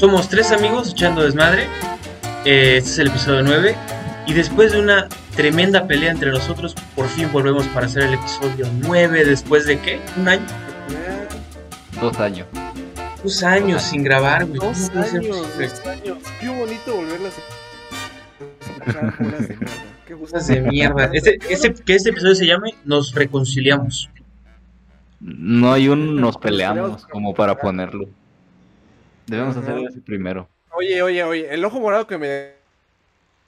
Somos tres amigos echando desmadre. Eh, este es el episodio 9. Y después de una tremenda pelea entre nosotros, por fin volvemos para hacer el episodio 9. ¿Después de qué? ¿Un año? Dos años. Dos años sin grabar, güey. Dos ¿Cómo puede ser años, posible? dos años. Qué bonito volverlas a. Qué gusto. Cosas de mierda. Este, este- que este episodio se llame Nos reconciliamos. No hay un nos peleamos, como para ponerlo. Debemos Ajá. hacerlo así primero. Oye, oye, oye, el ojo morado que me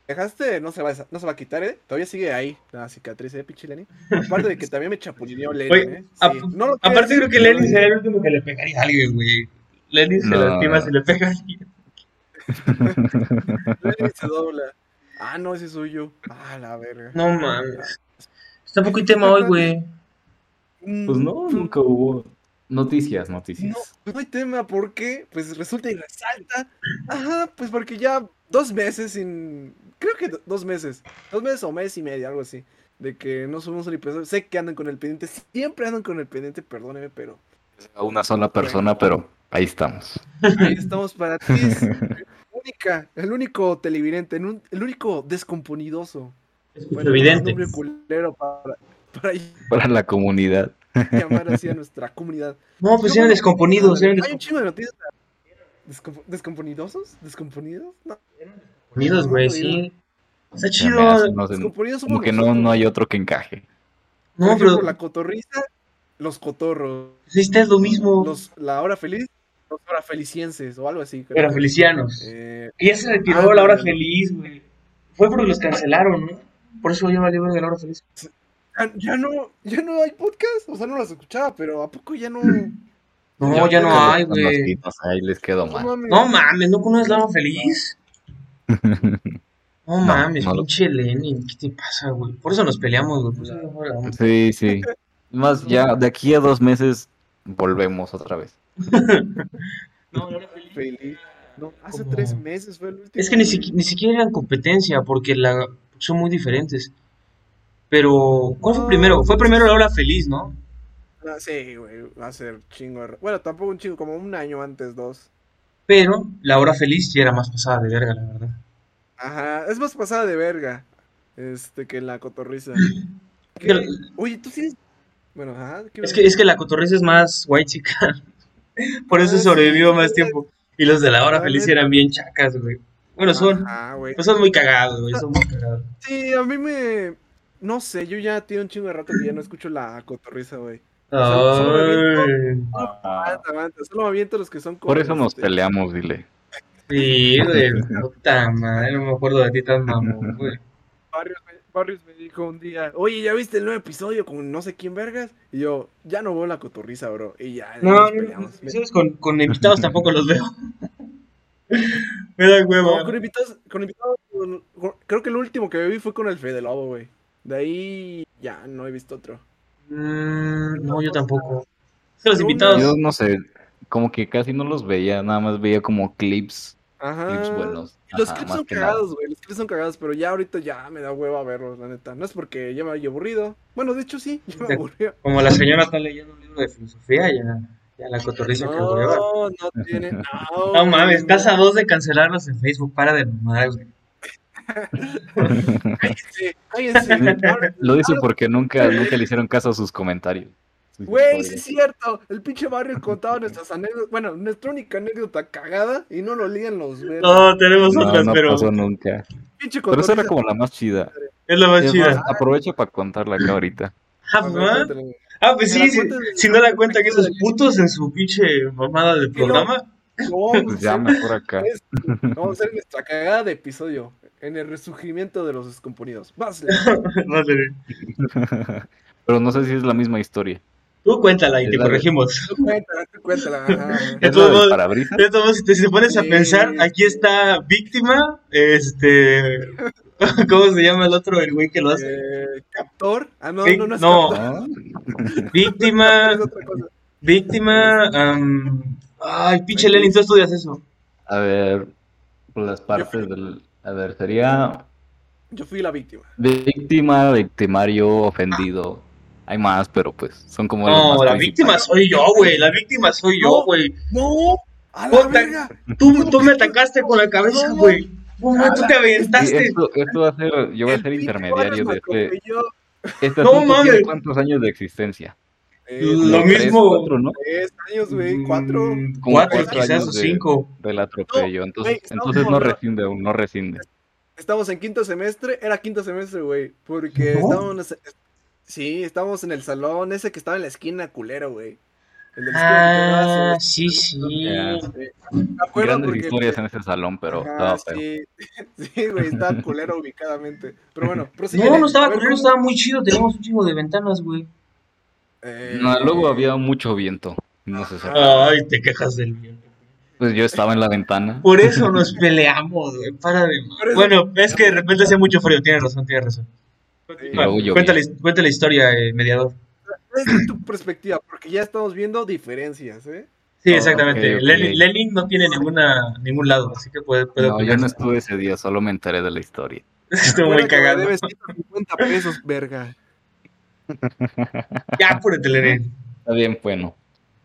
dejaste no se va a, no se va a quitar, ¿eh? Todavía sigue ahí la cicatriz, ¿eh, pinche Lenny? Aparte de que también me chapulineó Lenny, Oye, ¿eh? Sí. ap- No lo Aparte creo que decir, Lenny sería el último que le pegaría a alguien, güey. Lenny se No. lastima si le pega a alguien. Lenny se dobla. Ah, no, ese soy yo. Ah, la verga. No mames. Tampoco hay tema hoy, güey. Pues no, nunca hubo noticias, noticias. No, pues no hay tema, ¿por qué? Pues resulta y resalta. Ajá, pues porque ya dos meses sin. Creo que do- dos meses. Dos meses o mes y medio, algo así. De que no subimos un episodio. Sé que andan con el pendiente. Siempre andan con el pendiente, perdóneme, pero. A una sola persona, pero ahí estamos. Ahí estamos para ti. es única, el único televidente, el un- el único descomponidoso. Bueno, evidente. un nombre culero para, para Para la comunidad. llamar así a nuestra comunidad. No, pues eran descomponidos. Eran Hay un chingo de noticias. ¿Descompo- ¿Descomponidosos? ¿Descomponidos? No. descomponidos, güey, sí. Está chido. Descomponidos como que no, no hay otro que encaje. No, ejemplo, pero la cotorriza, los cotorros. sí, está es lo mismo. Los, la hora feliz, los hora felicienses o algo así. creo. Eran felicianos. Eh, Y ya se retiró Ah, la hora feliz, güey. Fue porque los cancelaron, ¿no? Por eso ya valió verga la hora feliz. Ya, ya no, ya no hay podcast, o sea, no las escuchaba, pero ¿a poco ya no? No, ya, no hay, güey. Ahí les quedó No mal. mames. No mames, ¿no conoces la hora feliz? No mames, no lo- pinche Lenny, ¿qué te pasa, güey? Por eso nos peleamos, güey. Por eso no grabamos. Sí, sí. Más ya de aquí a dos meses volvemos otra vez. No, hora feliz. Feliz. No, hace Como- tres meses fue el último. Es que ni, siqui- ni siquiera eran competencia, porque la, son muy diferentes. Pero, ¿cuál fue primero? Fue primero la hora feliz, ¿no? Ah, sí, güey, va a ser chingo. de Bueno, tampoco un chingo, como un año antes, dos. Pero la hora feliz ya era más pasada de verga, la verdad. Ajá, es más pasada de verga. Este, que la cotorriza. Oye, tú sí. Bueno, ajá. ¿qué Es que, es que la cotorriza es más white chica. Por eso Ah, sí, sobrevivió más sí. tiempo. Y los de la hora feliz eran bien chacas, güey. Bueno, son, Ajá, güey. pues son muy cagados, güey. Son muy cagados. Sí, a mí me. No sé, yo ya tengo un chingo de rato que ya no escucho la cotorriza, güey. Solo- solo me Ay, Aguanta, aguanta, solo me aviento los que son Por eso nos este, peleamos, dile. sí, güey. Puta madre, no me acuerdo de ti tan mamón, güey. Barrios me, Barrios me dijo un día, oye, ¿ya viste el nuevo episodio con no sé quién vergas? Y yo, ya no veo la cotorriza, bro. Y ya No, nos no, peleamos. no, ¿sabes? Con, con invitados tampoco los veo. Me da No, hueva. con invitados, con invitados, con- con- creo que el último que vi fue con el Fede Lobo, güey. De ahí ya no he visto otro. Mm, no, yo tampoco. Es que los No, invitados. Yo no sé, como que casi no los veía, nada más veía como clips, Ajá. clips buenos. Los clips son cagados, güey. Los clips son cagados, pero ya ahorita ya me da hueva verlos, la neta. No es porque ya me haya aburrido. Bueno, de hecho sí, ya me aburrió. Como la señora está leyendo un libro de filosofía, ya, ya la cotorriza que hueva. No, no tiene. No, No mames, estás a dos de cancelarlos en Facebook. Para de mamar, güey. Cállense, cállense. Ahora- Lo ahora- porque nunca, nunca le hicieron caso a sus comentarios. Güey, sí es cierto. El pinche barrio contaba nuestras anécdotas. Bueno, nuestra única anécdota cagada y no lo leían los verdes. No, tenemos No, otras, no pero pasó nunca. Pinche Pero esa era como la más chida. es la más Es chida. más, aprovecha para contarla acá ahorita. Ah. Ah, pues sí, si, cuentes- si no la cuenta que esos putos en su pinche mamada de no. programa. No, Pues ya mejor acá. Vamos a hacer nuestra cagada de episodio. En el resurgimiento de los descomponidos. Sé. Pero no sé si es la misma historia. Tú cuéntala y Es te corregimos. tú cuéntala, tú cuéntala. ajá. De ¿Es todos modos- parabrisas? De todos modos, si te, pones a Sí. pensar, aquí está víctima, este... ¿Cómo se llama el otro, el güey que lo hace? Eh, captor. Ah, no, no, no es no. captor, ¿No? Víctima, víctima... Ay, pinche Lenin, tú estudias eso. A ver, las partes del... A ver, sería Yo fui la víctima. víctima, victimario, ofendido. Hay más, pero pues son como No, más la principales. víctima soy yo, güey. La víctima soy yo, güey. No, ¡A la Puta, verga! Tú, tú me atacaste con la cabeza, güey. No, no, tú te aventaste. esto, esto va a ser, yo voy a ser intermediario de este. Este No mames. cuántos años de existencia. Eh, Lo Tres, mismo. cuatro, ¿no? Tres años, güey, cuatro. Mm, Como Cuatro, cuatro quizás, o de- cinco. Del atropello. No, entonces, entonces no rescinde aún, no rescinde. Estamos en quinto semestre, era quinto semestre, güey. Porque ¿No? estábamos. Sí, estábamos en el salón, ese que estaba en la esquina culero, güey. El de la esquina que quedaba Ah, sí, sí. Me acuerdo Grandes porque. historias en ese salón, pero Ajá, estaba feo. sí, sí, güey, estaba culero ubicadamente. Pero bueno, prosigue. No, no estaba culero, estaba muy chido. Teníamos un chingo de ventanas, güey. Eh, No, luego había mucho viento. No sé si-. Ay, te quejas del viento. Pues yo estaba en la ventana. Por eso nos peleamos, güey. Para de. Bueno, es que de repente hacía mucho frío. Tienes razón, tienes razón. Llovía. Cuéntale, cuéntale la historia, eh, mediador. Desde tu perspectiva, porque ya estamos viendo diferencias, ¿eh? Sí, exactamente. Lenin, Lenin no tiene ninguna, ningún lado, así que puede, puede No, yo no estuve ese día, solo me enteré de la historia. Estuvo muy cagado. debes 150 pesos, verga. Ya, apúrate, Lenin. Está bien, bueno.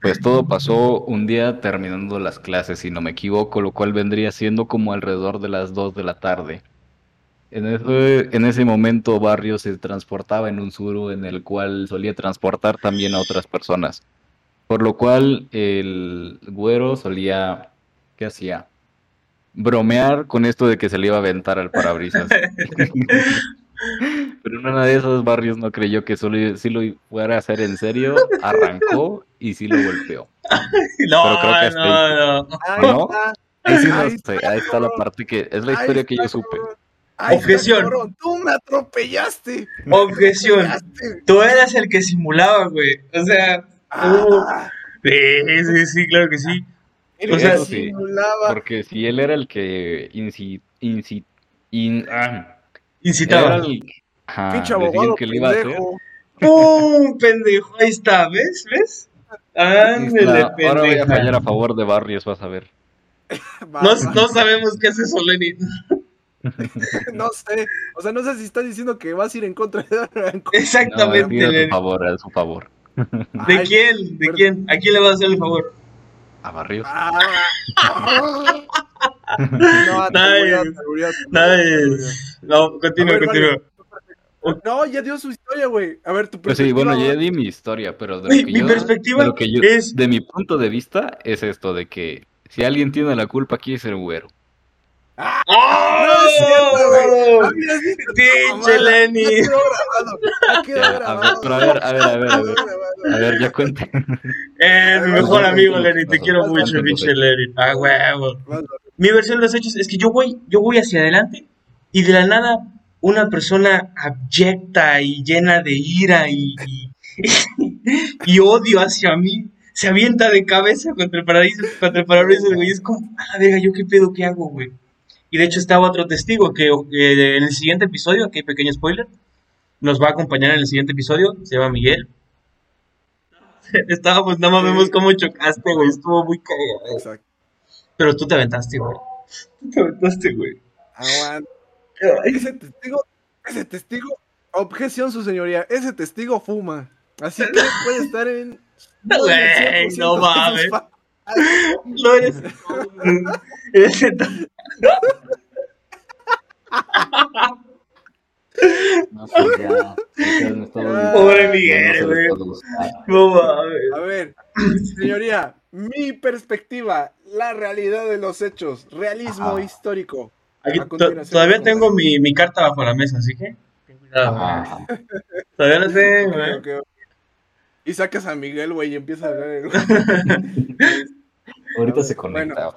Pues todo pasó un día terminando las clases, si no me equivoco, lo cual vendría siendo como alrededor de las 2 de la tarde. En ese, en ese momento Barrio se transportaba en un suru en el cual solía transportar también a otras personas. Por lo cual el güero solía, ¿qué hacía? Bromear con esto de que se le iba a aventar al parabrisas. Pero en una de esos barrios no creyó que solo si lo fuera a hacer en serio, arrancó y sí lo golpeó. No, Pero creo que no, no. Ahí ¿No? está. Ahí sí no Ahí sé, está, ahí está la parte que es la historia que yo supe. Objeción. cabrón. Tú me atropellaste. Objeción. atropellaste. Tú eras el que simulaba, güey. O sea, Ah, sí, sí, sí, claro que sí. o sea, sí. simulaba. Porque si él era el que inci, inci- in- ah, Incitaba. era el- ajá, Pinche abogado que le iba a hacer. pendejo. ¡Pum! Pendejo. Ahí está, ¿ves? ¿Ves? Ándale, está. Ahora voy a fallar a favor de Barrios, vas a ver. Va, No, va. no sabemos qué hace eso, Lenin. No sé. O sea, no sé si estás diciendo que vas a ir en contra de No, Exactamente, pido a su favor, a su favor. ¿De Ay, quién? ¿De quién? ¿A quién le vas a hacer el favor? A Barrios. Ah. No, Nice. Nice. No, continúa, continúa. No, ya dio su historia, güey. A ver, tu Pues sí, perspectiva. bueno, ya di mi historia, pero de Mi- lo que mi yo, perspectiva de lo que yo- es- de mi punto de vista es esto de que si alguien tiene la culpa aquí es el güero. No es cierto, güey. ¡Oh! Ah, esta Pinche. Lenny. Ya quedó grabado. A ver, grabado. pero a ver, a ver, a ver, a ver. ya cuente. Eh, mi mejor amigo, Lenny. Te quiero mucho, pinche. Lenny. Ah, huevo. Mi versión de los hechos es que yo voy, yo voy hacia adelante y de la nada una persona abyecta y llena de ira y, y, y odio hacia mí se avienta de cabeza contra el paraíso, contra el parabrisas, güey. y Es como, a la verga, ¿yo qué pedo que hago, güey? Y de hecho estaba otro testigo que eh, en el siguiente episodio, aquí pequeño spoiler, nos va a acompañar en el siguiente episodio, se llama Miguel. Estábamos, nada más vemos cómo chocaste, güey, estuvo muy cagado. Exacto. Pero tú te aventaste, güey. Tú te aventaste, güey. Aguanta. Ese testigo, ese testigo, objeción, su señoría, ese testigo fuma. Así que puede estar en. Güey, en el 100% no mames. fa- No eres. eres No, pues ya. ya Pobre Miguel, güey. No mames. A ver, señoría, mi perspectiva, la realidad de los hechos, realismo Ajá. histórico. Aquí todavía tengo mi, mi carta bajo la mesa, así que. ten cuidado. Ajá. Todavía no sé, Ok, güey. ok, ok. Y sacas a Miguel, güey, y empieza a hablar. Ahorita se Bueno. conecta.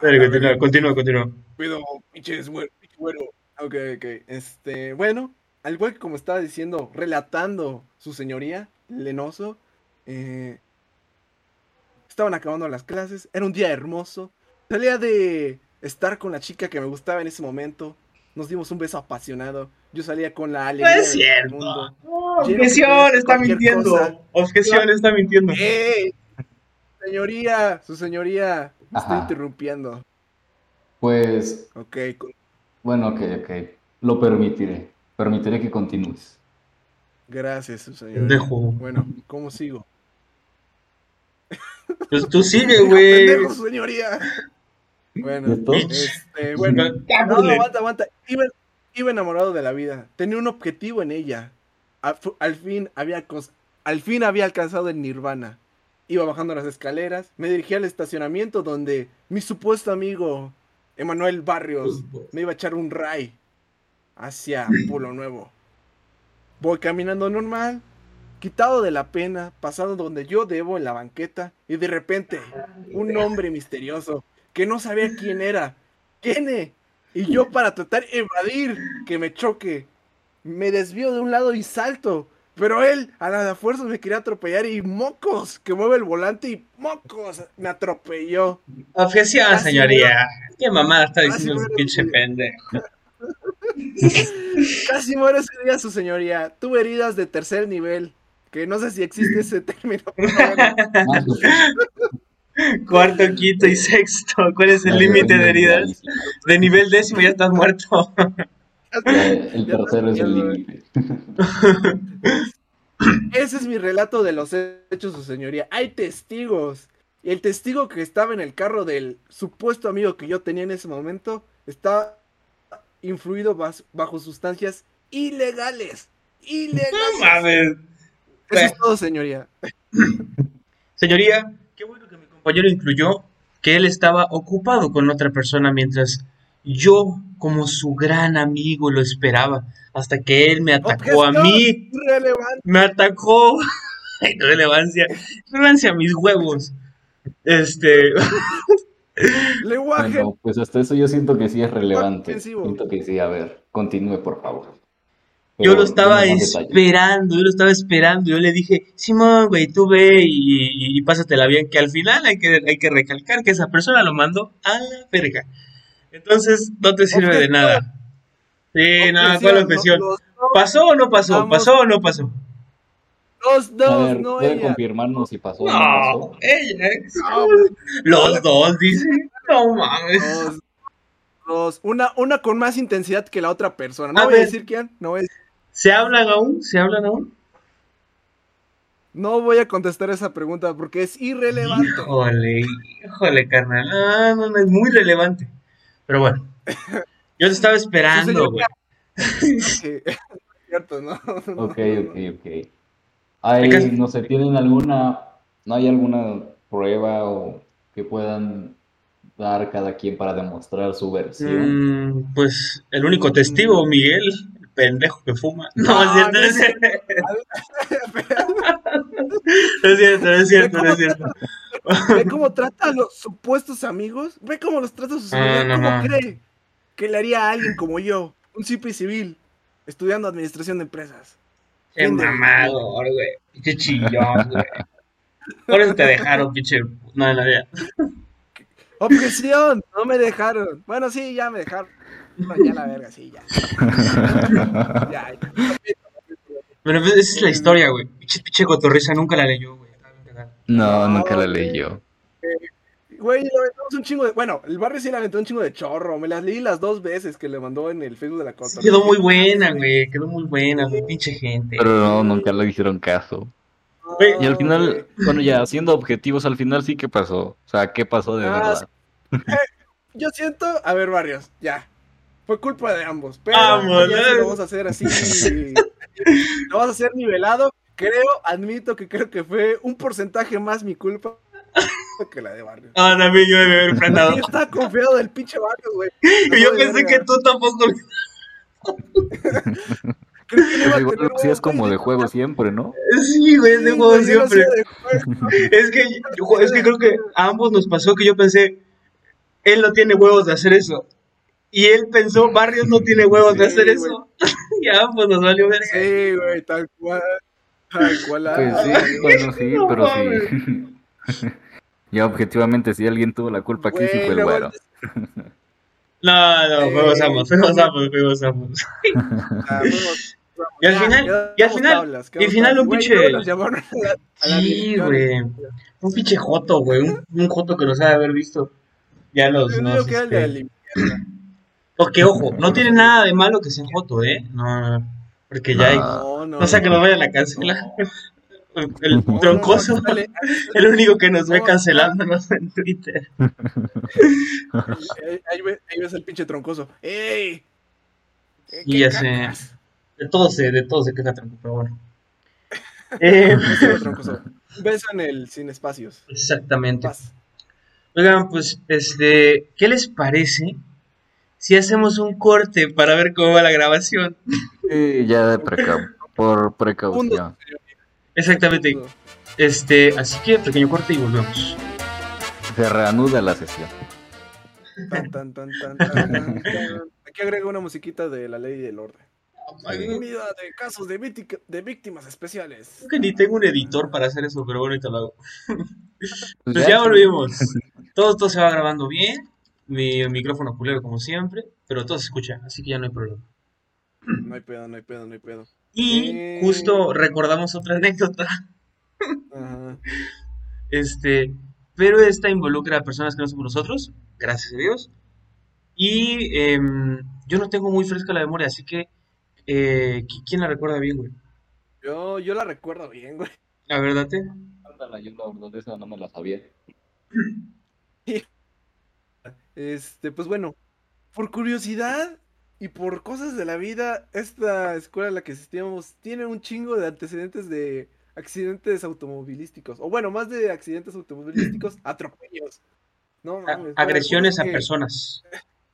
Dale, continúa, continúa, continúa. Cuido, pinches, güey, pinche güero. Ok, ok. Este, bueno, al igual que como estaba diciendo, relatando su señoría, Lenoso, eh, estaban acabando las clases, era un día hermoso. Salía de estar con la chica que me gustaba en ese momento. Nos dimos un beso apasionado. Yo salía con la No alegría es del cierto. mundo. No, objeción, está mintiendo. cosa. Objeción, está mintiendo. ¡Ey! Señoría, su señoría, me estoy interrumpiendo. Pues, Ok, bueno, ok, ok. Lo permitiré. Permitiré que continúes. gracias, su señoría. Pendejo. Bueno, ¿cómo sigo? Pues tú sigue, güey. pendejo, señoría. Bueno, este, bueno. No, aguanta, aguanta. Iba, iba enamorado de la vida. Tenía un objetivo en ella. Al, fin había al fin había alcanzado el nirvana. Iba bajando las escaleras. Me dirigí al estacionamiento donde mi supuesto amigo Emanuel Barrios me iba a echar un ray hacia Pueblo Nuevo. Voy caminando normal, quitado de la pena, pasando donde yo debo en la banqueta, y de repente, un hombre misterioso que no sabía quién era, viene, y yo para tratar de evadir que me choque, me desvío de un lado y salto. Pero él, a la fuerza, me quería atropellar y mocos, que mueve el volante y mocos, me atropelló. Objeción, Casi señoría. ¿Qué mamada está diciendo ese pinche pendejo? Casi muero ese día, su señoría. Tuve heridas de tercer nivel, que no sé si existe ese término. Cuarto, quinto y sexto. ¿Cuál es el límite de heridas? De nivel décimo ya estás muerto. El tercero es el límite. Ese es mi relato de los hechos, su señoría. Hay testigos. Y el testigo que estaba en el carro del supuesto amigo que yo tenía en ese momento estaba influido bas- bajo sustancias ilegales. No Ilegales. mames. Eso es todo, señoría. Señoría, qué bueno que mi compañero incluyó que él estaba ocupado con otra persona mientras yo, como su gran amigo, lo esperaba. Hasta que él me atacó a mí. Irrelevante. Me atacó. Relevancia. Relevancia a mis huevos. Este. Lenguaje. Bueno, pues hasta eso yo siento que sí es relevante. Siento que sí, a ver, continúe por favor. Yo lo estaba esperando, yo lo estaba esperando. Yo le dije, Simón, güey, tú ve y, y, y pásatela bien. Que al final hay que, hay que recalcar que esa persona lo mandó a la verga. Entonces, no te sirve de nada. Sí, no, Objeción, ¿cuál objeción? Los, ¿Pasó o no pasó? Vamos. ¿Pasó o no pasó? los A dos, ver, no ¿puede ella. confirmarnos si pasó o no No, pasó? ella. No, Los dos, dice. No mames. Los, los- una, una con más intensidad que la otra persona. No A voy a ver. decir quién, no voy a, ¿Se hablan aún? ¿Se hablan aún? no voy a contestar esa pregunta porque es irrelevante. Híjole, híjole, carnal. Ah, no, no, es muy relevante. Pero bueno, yo te estaba esperando, güey. Que- es cierto, ¿no? Ok, ok, ok. Hay, no sé, ¿tienen alguna, no hay alguna prueba o que puedan dar cada quien para demostrar su versión? Mm, pues el único testigo, Miguel, el pendejo que fuma. No, es cierto, no es cierto. No es cierto, no es cierto, no es cierto. Ve cómo trata a los supuestos amigos. Ve cómo los trata a sus Ah, amigos. no, ¿Cómo no. cree que le haría a alguien como yo, un simple civil, estudiando administración de empresas? Qué mamador, güey. Pinche chillón, güey. Por eso te dejaron, pinche. No, no, ya. Objeción, no me dejaron. Bueno, sí, ya me dejaron. No, ya la verga, sí, ya. Ya, ya. Pero esa es la historia, güey. Pinche, pinche cotorriza nunca la leyó, güey. No, No, nunca la yo. Güey, le aventamos un chingo de. Bueno, el barrio sí le aventó un chingo de chorro. Me las leí las dos veces que le mandó en el Facebook de la Sí, Cota. quedó muy buena, güey. Quedó muy buena, güey. Pinche gente. Pero no, nunca le hicieron caso. Y al final, güey. bueno, ya siendo objetivos, al final sí que pasó. O sea, ¿qué pasó de Ah, verdad? Yo siento. A ver, Barrios, ya. Fue culpa de ambos. Pero Vamos, ya ¿eh? sí lo vamos a hacer así. lo vamos a hacer nivelado. Creo, admito que creo que fue un porcentaje más mi culpa que la de Barrios. Ah, también yo debe haber frenado. Yo estaba confiado del pinche Barrios, güey. Y yo No, pensé verga. que tú tampoco. Creí que no iba a Igual tener sí es huevos, como de juego siempre, ¿no? Sí, güey, es de Sí, juego no siempre. soy de juego. Es que, yo- es que creo que a ambos nos pasó que yo pensé, él no tiene huevos de hacer eso. Y él pensó, Barrios no tiene huevos de Sí, hacer eso. Y a ambos nos valió verga. Sí, güey, tal cual. Tal cual. Pues sí, bueno, sí, No pero mames. sí. Ya objetivamente, si alguien tuvo la culpa aquí, sí fue el güero. No, no, Eh, fuimos ambos, fuimos no. Ah, Y al ya, final- y al final- tablas, y al final un pinche- Sí, güey. Un pinche joto, güey. Un, un joto que nos ha de haber visto. Ya los. Yo digo nos, que era el de la este... limpieza. Porque, ojo, no tiene nada de malo que sea joto, ¿eh? No, no. Porque ya hay. No. No, no. No sea que nos vayan a cancelar. El No, no, no, troncoso. El único que nos ve No, cancelándonos en Twitter. ahí, ahí ves, ahí ves el pinche troncoso. ¡Ey! ¿Qué- Y ya sé. De todo se, de todo se queja tronco, pero bueno. Eh. Un beso en el sin espacios. exactamente. Paz. Oigan, pues, este, ¿qué les parece si hacemos un corte para ver cómo va la grabación? Sí, ya de precau- por precaución. Exactamente. Este, así que pequeño corte y volvemos. Se reanuda la sesión. Tan, tan, tan. Aquí agrego una musiquita de la ley y el orden. Unidad de casos de, de víctimas especiales. Creo que ni tengo un editor para hacer eso, pero bueno, ahorita lo hago. Pues Pues ya volvimos. Todo, todo se va grabando bien. Mi micrófono culero como siempre, pero todo se escucha, así que ya no hay problema. No hay pedo, no hay pedo, no hay pedo. Y Eh. justo recordamos otra anécdota, Ajá. este, pero esta involucra a personas que no somos nosotros, gracias a Dios. Y em, yo no tengo muy fresca la memoria, así que eh, ¿qui- ¿quién la recuerda bien, güey? Yo, yo la recuerdo bien, güey. La verdad, ¿te? Ándala, yo la verdad esa no me la sabía. Este, pues bueno, por curiosidad y por cosas de la vida, esta escuela en la que asistíamos tiene un chingo de antecedentes de accidentes automovilísticos. O bueno, más de accidentes automovilísticos, atropellos. No A- mames. agresiones a que- personas.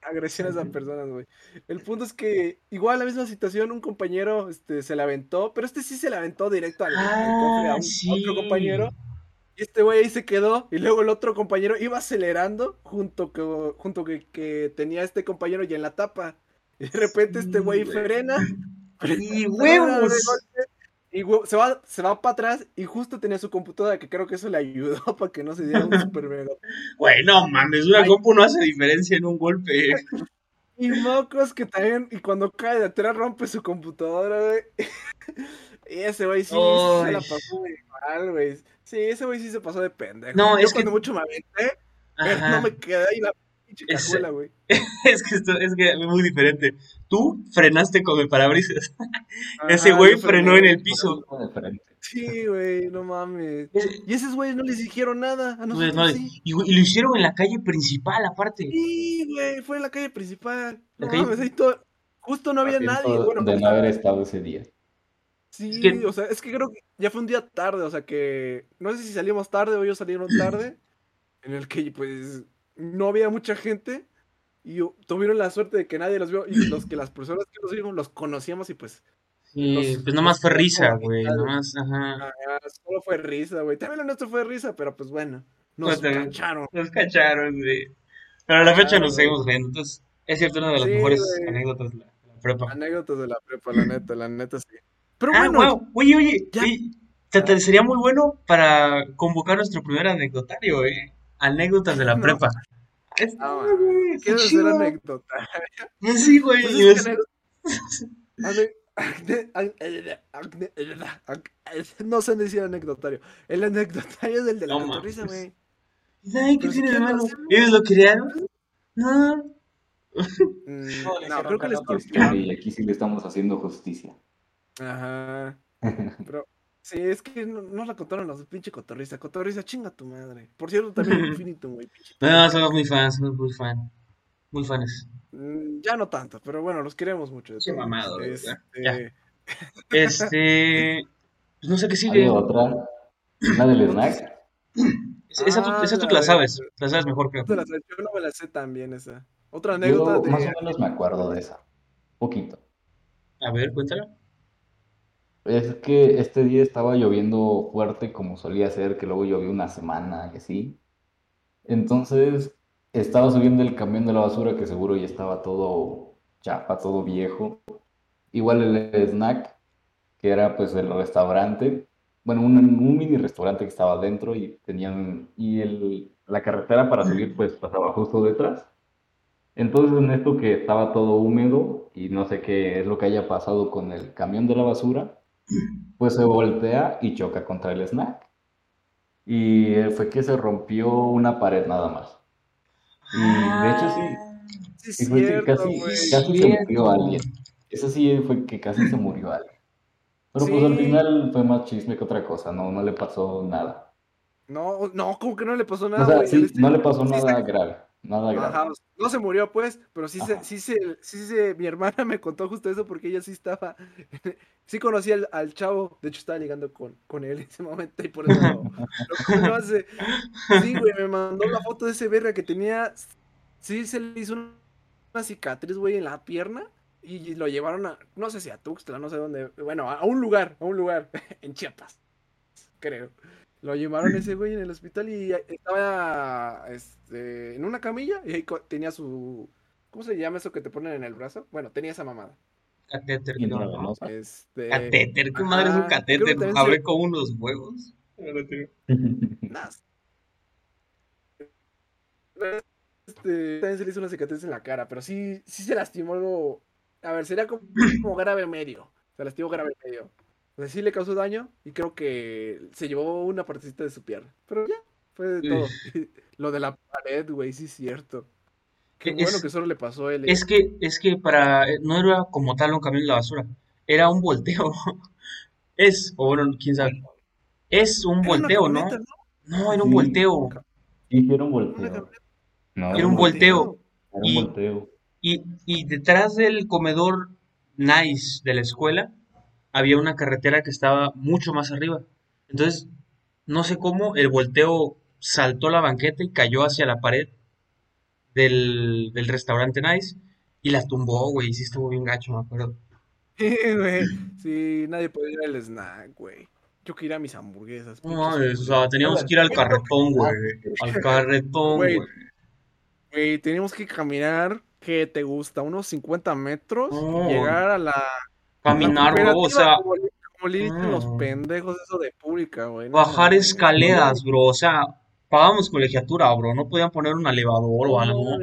Agresiones a personas, güey. El punto es que, igual la misma situación, un compañero este, se la aventó, pero este sí se la aventó directo al, al cofre a, Ah, un- a sí. otro compañero. Y este güey ahí se quedó, y luego el otro compañero iba acelerando junto que, junto que, que tenía este compañero ya en la tapa. Y de repente este güey frena. ¡Y huevos! Y se va, se va para atrás y justo tenía su computadora que creo que eso le ayudó para que no se diera un super mega. Güey, no mames, una Ay. compu no hace diferencia en un golpe. Y mocos que también, y cuando cae de atrás rompe su computadora, güey. Ese güey sí, sí se la pasó muy mal, güey. Sí, ese güey sí se pasó de pendejo. No, Yo es que- cuando mucho me aventé, pero no me quedé ahí la pinche cajuela, güey. Es que esto es que es muy diferente. Tú frenaste con el parabrisas. Ese güey frenó en el piso. De. Sí, güey, no mames. Y esos güeyes no les dijeron nada, a nosotros no, sí. y, y lo hicieron en la calle principal, aparte. Sí, güey, fue en la calle principal. La No calle- mames, ahí todo... Justo no había nadie. Bueno, de no haber estado ese día. Sí, o sea, es que creo que ya fue un día tarde, o sea que no sé si salimos tarde o ellos salieron tarde, en el que pues no había mucha gente y tuvieron la suerte de que nadie los vio y los que las personas que los vimos los conocíamos y pues Sí, los- pues nomás fue risa, güey. Nomás, ajá. ah, solo fue risa, güey. También lo nuestro fue risa, pero pues bueno, nos Pues, también. cacharon. Nos cacharon, güey. Pero a la fecha nos seguimos riendo. Entonces, es cierto, una de las Sí, mejores anécdotas de la, de la prepa. Anécdotas de la prepa, la neta, la neta sí. Pero Ah, bueno, wow. Oye, oye, ya. oye, te- te- sería muy bueno para convocar nuestro primer anecdotario, ¿eh? Anécdotas de la No. prepa. Ah, güey, está quiero hacer chido. anécdota. Pues sí, güey. Pues es No sé decir anecdotario. El anecdotario es el de la No cotorriza, güey. Ay, ¿qué si tiene de malo? ¿Ellos lo crearon? No. Mm, No, No, creo que historia Y aquí sí le estamos haciendo justicia. Ajá. Pero sí, es que no, no la contaron los pinche cotorriza. Cotorriza, chinga tu madre. Por cierto, también Infinitum, güey. pinche. No, somos muy fans, somos muy fan. Muy fans. Mm, Ya no tanto, pero bueno, los queremos mucho. de Qué mamado, Este, ya. Este. Pues no sé qué sigue. Hay otra. La del snack. Esa, tú, Ah, esa tú la de- sabes. La sabes mejor, creo. Yo no me la sé tan bien esa. Otra anécdota Yo de. más o menos me acuerdo de esa. Poquito. A ver, cuéntala. Es que este día estaba lloviendo fuerte como solía ser, que luego llovió una semana y así. Entonces estaba subiendo el camión de la basura que seguro ya estaba todo chapa, todo viejo. Igual el snack, que era pues el restaurante, bueno, un, mini restaurante que estaba adentro y tenían, y el, la carretera para subir pues pasaba justo detrás. Entonces en esto que estaba todo húmedo y no sé qué es lo que haya pasado con el camión de la basura, pues se voltea y choca contra el snack. Y eh, fue que se rompió una pared nada más. Y de hecho sí, Sí, es y fue que cierto, casi, casi se murió alguien. Eso sí fue que casi se murió alguien. Pero pues al final fue más chisme que otra cosa, no, no le pasó nada. No, no, como que no le pasó O nada, sea, güey. sí, no le pasó nada grave, nada grave. No se murió pues, pero sí se, sí se, sí se, mi hermana me contó justo eso porque ella sí estaba, sí conocía al, al chavo, de hecho estaba ligando con, con él en ese momento y por eso lo, lo conoce. Sí, güey, me mandó la foto de ese verga que tenía, sí se le hizo una, una cicatriz, güey, en la pierna y, y lo llevaron a, no sé si a Tuxtla, no sé dónde, bueno, a, a un lugar, a un lugar, en Chiapas, creo. Lo llevaron ese güey en el hospital y estaba este, en una camilla y ahí tenía su. ¿Cómo se llama eso que te ponen en el brazo? Bueno, tenía esa mamada. Catéter, ¿no? Este. Catéter, ¿qué madre es un catéter? Hablé se- con unos huevos. Este, también se le hizo una cicatriz en la cara, pero sí, sí se lastimó algo. A ver, sería como, como grave medio. Se lastimó grave medio. O sea, sí le causó daño y creo que se llevó una partecita de su pierna. Pero ya, fue de todo. Lo de la pared, güey, sí es cierto. Qué Es- bueno que solo le pasó a él. ¿eh? Es que, es que para, no era como tal un camión de la basura, era un volteo. Es, o bueno, quién sabe. Es un Era volteo, ¿no? No, era un Sí. volteo. Sí, era un volteo. No, Era un volteo. Era un Y- volteo. Y, y detrás del comedor nice de la escuela había una carretera que estaba mucho más arriba. Entonces, no sé cómo, el volteo saltó la banqueta y cayó hacia la pared del, del restaurante nice y la tumbó, güey. Sí estuvo bien gacho, me acuerdo. Sí, güey. Sí, nadie podía ir al snack, güey. Yo quería mis hamburguesas. No o sea, teníamos que ir al carretón, güey. Al carretón, Güey, güey. Teníamos que caminar, ¿qué te gusta? Unos 50 metros llegar a la, Caminar, bro, o sea, como, los no. pendejos eso de pública, güey. no bajar escaleras, bro. O sea, pagábamos colegiatura, bro. No podían poner un elevador o algo.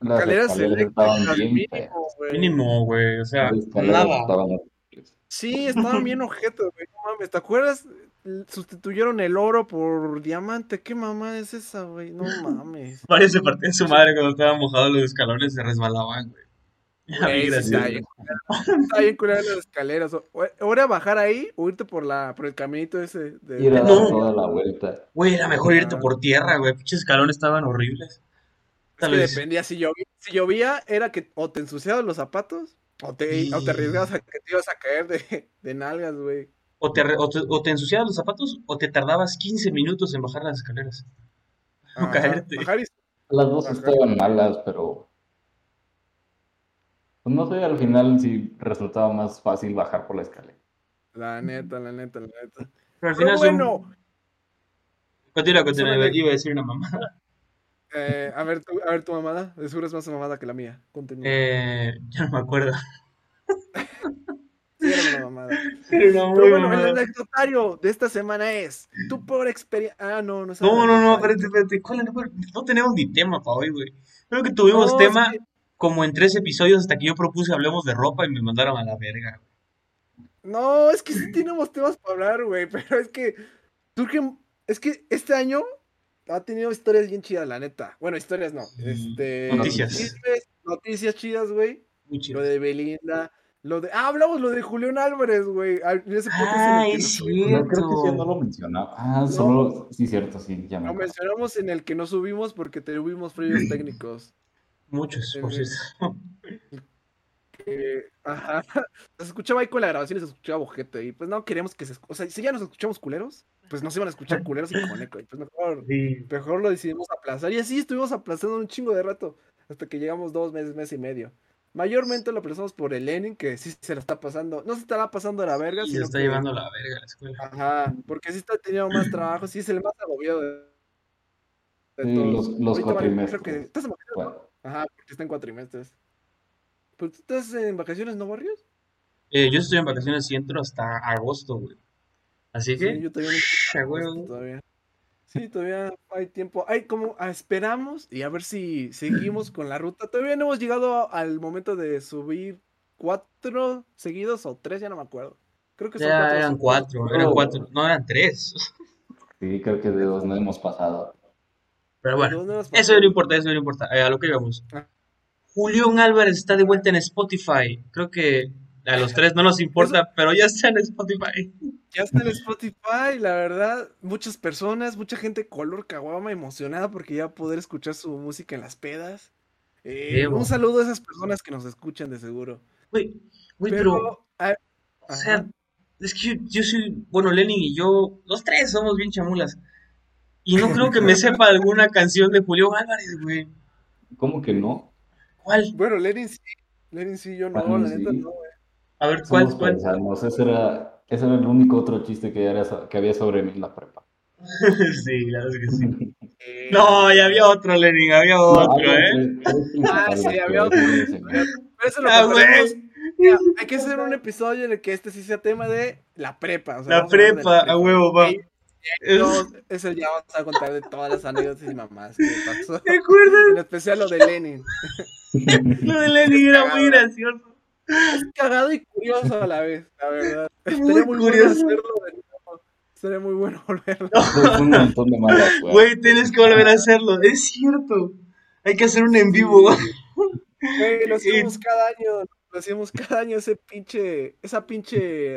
Las Escaleras escaleras eléctricas, mínimo, güey. Mínimo, güey. O sea, nada. estaban. Sí, estaban bien ojetos, güey. No mames, ¿te acuerdas? Sustituyeron el oro por diamante. ¿Qué mamá es esa, güey? No mames. Varios se partían su madre cuando estaban mojados los escalones, se resbalaban, güey. Está bien culero. Está bien las escaleras. O, o era bajar ahí o irte por la por el caminito ese de, Ir a dar No. toda la vuelta. Güey, era mejor irte Ah. por tierra, güey. Pinches escalones estaban horribles. Es Tal que vez. dependía si llovía. Si llovía, era que o te ensuciabas los zapatos o te, o te arriesgabas a que te ibas a caer de, de nalgas, güey. O te, o te, o te ensuciabas los zapatos o te tardabas 15 minutos en bajar las escaleras. O caerte. bajar y- Las dos estaban malas, pero. Pues no sé, al final sí resultaba más fácil bajar por la escalera. La neta, la neta, la neta. Pero al final bueno, Continúa, continúa. Solamente- Iba a decir una mamá. eh, a ver, tu, a ver tu mamada. De seguro es más mamada que la mía. Continúa. Eh, ya no me acuerdo. Sí, era una mamada. Era una Pero bueno, el mamada. anecdotario de esta semana es, tú por experiencia... Ah, no, no No, no, no, espérate, espérate. ¿Cuál? ¿Cuál? No tenemos ni tema para hoy, güey. Creo que tuvimos No, tema sí. Como en tres episodios hasta que yo propuse hablemos de ropa y me mandaron a la verga. No, es que sí tenemos temas para hablar, güey, pero es que surgen, es que este año ha tenido historias bien chidas, la neta. Bueno, historias no, este... Noticias. chismes, noticias chidas, güey. Muy Lo de Belinda, lo de... Ah, hablamos lo de Julián Álvarez, güey. Ah, no subimos- No, creo que sí, Cierto. no lo mencionaba. Ah, solo. Sí, cierto, sí, ya me Lo mencionamos en el que no subimos porque tuvimos fríos técnicos. Muchos, por Eh, cierto. Eh, ajá. Se escuchaba ahí con la grabación y se escuchaba bojete. Y pues no queríamos que se O sea, si ya nos escuchamos culeros, pues no se iban a escuchar culeros y con eco. Y pues mejor, Sí. mejor lo decidimos aplazar. Y así estuvimos aplazando un chingo de rato. Hasta que llegamos dos meses, mes y medio. Mayormente lo aplazamos por el Lenin, que sí se lo está pasando. No se estará pasando a la verga, Y se está que- llevando la verga la escuela. Ajá, porque sí está teniendo más trabajo, sí es el más agobiado de, de Sí, todos. los- los Ahorita van- cuatrimestres. creo que- ¿Estás? Bueno, Ajá, porque está en cuatrimestres. ¿Pero tú estás en vacaciones, no, Barrios? Eh, yo estoy en vacaciones y entro hasta agosto, güey. Así que, Sí, yo todavía no. Agosto todavía. Sí, todavía hay tiempo. Hay como ah, esperamos y a ver si seguimos con la ruta. Todavía no hemos llegado al momento de subir cuatro seguidos o tres, ya no me acuerdo. Creo que son Ya cuatro. eran cuatro, eran Oh. cuatro, no eran tres. sí, creo que de dos no hemos pasado. Pero bueno, eso no importa, eso no importa. Eh, a lo que íbamos. Ah. Julián Álvarez está de vuelta en Spotify. Creo que A los tres no nos importa, pero ya está en Spotify. Ya está en Spotify, la verdad. Muchas personas, mucha gente color caguama emocionada porque ya poder escuchar su música en las pedas. Eh, un saludo a esas personas que nos escuchan de seguro. Güey, güey, pero, Pero, o sea, es que yo, yo soy, bueno, Lenin y yo, los tres somos bien chamulas. Y no creo que me sepa alguna canción de Julio Álvarez, güey. ¿Cómo que no? ¿Cuál? Bueno, Lenin sí. Lenin sí, yo no, Bueno, la neta sí. no, güey. A ver, ¿cuál, Somos cuál? paisanos. Ese era, ese era el único otro chiste que, era so- que había sobre mí en la prepa. Sí, claro que sí. Eh, No, ya había otro, Lenin, había otro, ¿eh? Ah, sí, había otro. Pero eso lo Ah. Mira, hay que hacer un episodio en el que este sí sea tema de la prepa. o sea, La a prepa, a huevo, va. Eso ya vamos a contar de todas las anécdotas y mamás que pasó. ¿Te acuerdas? En especial lo de Lenin. Lo de Lenin era muy gracioso. Es cagado y curioso a la vez, la verdad. Muy Estaría muy curioso. bueno hacerlo de nuevo. Sería muy bueno volverlo. Un montón de malas suerte. Güey, tienes que volver a hacerlo. Es cierto. Hay que hacer un en vivo. Güey, lo hacíamos cada año. Lo hacíamos cada año ese pinche. Esa pinche.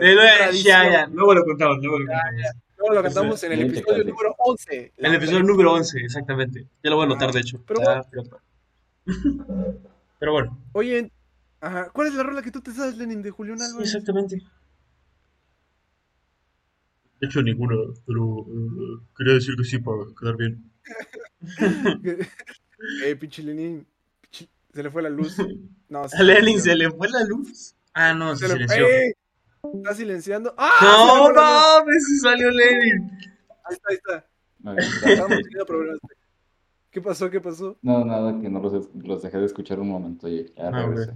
Ya, ya. Luego lo contamos, luego lo contamos. Lo cantamos en el episodio número 11. El episodio número 11, exactamente. Ya lo voy a anotar, de hecho. Pero bueno, Oye, ajá, ¿cuál es la rola que tú te sabes, Lenin, de Julián sí, Álvarez? exactamente. De hecho, ninguna, pero eh, quería decir que sí para quedar bien. eh, pinche Lenin. Se le fue la luz. No, A Lenin se le fue la luz. Ah, no, se Se le- silenció. Está silenciando. ¡Ah! le No, mames, salió Lenin. Ahí está, ahí está. Estamos teniendo problemas. ¿Qué pasó? ¿Qué pasó? No, nada, que no los, los dejé de escuchar un momento y ya Ah, regresé.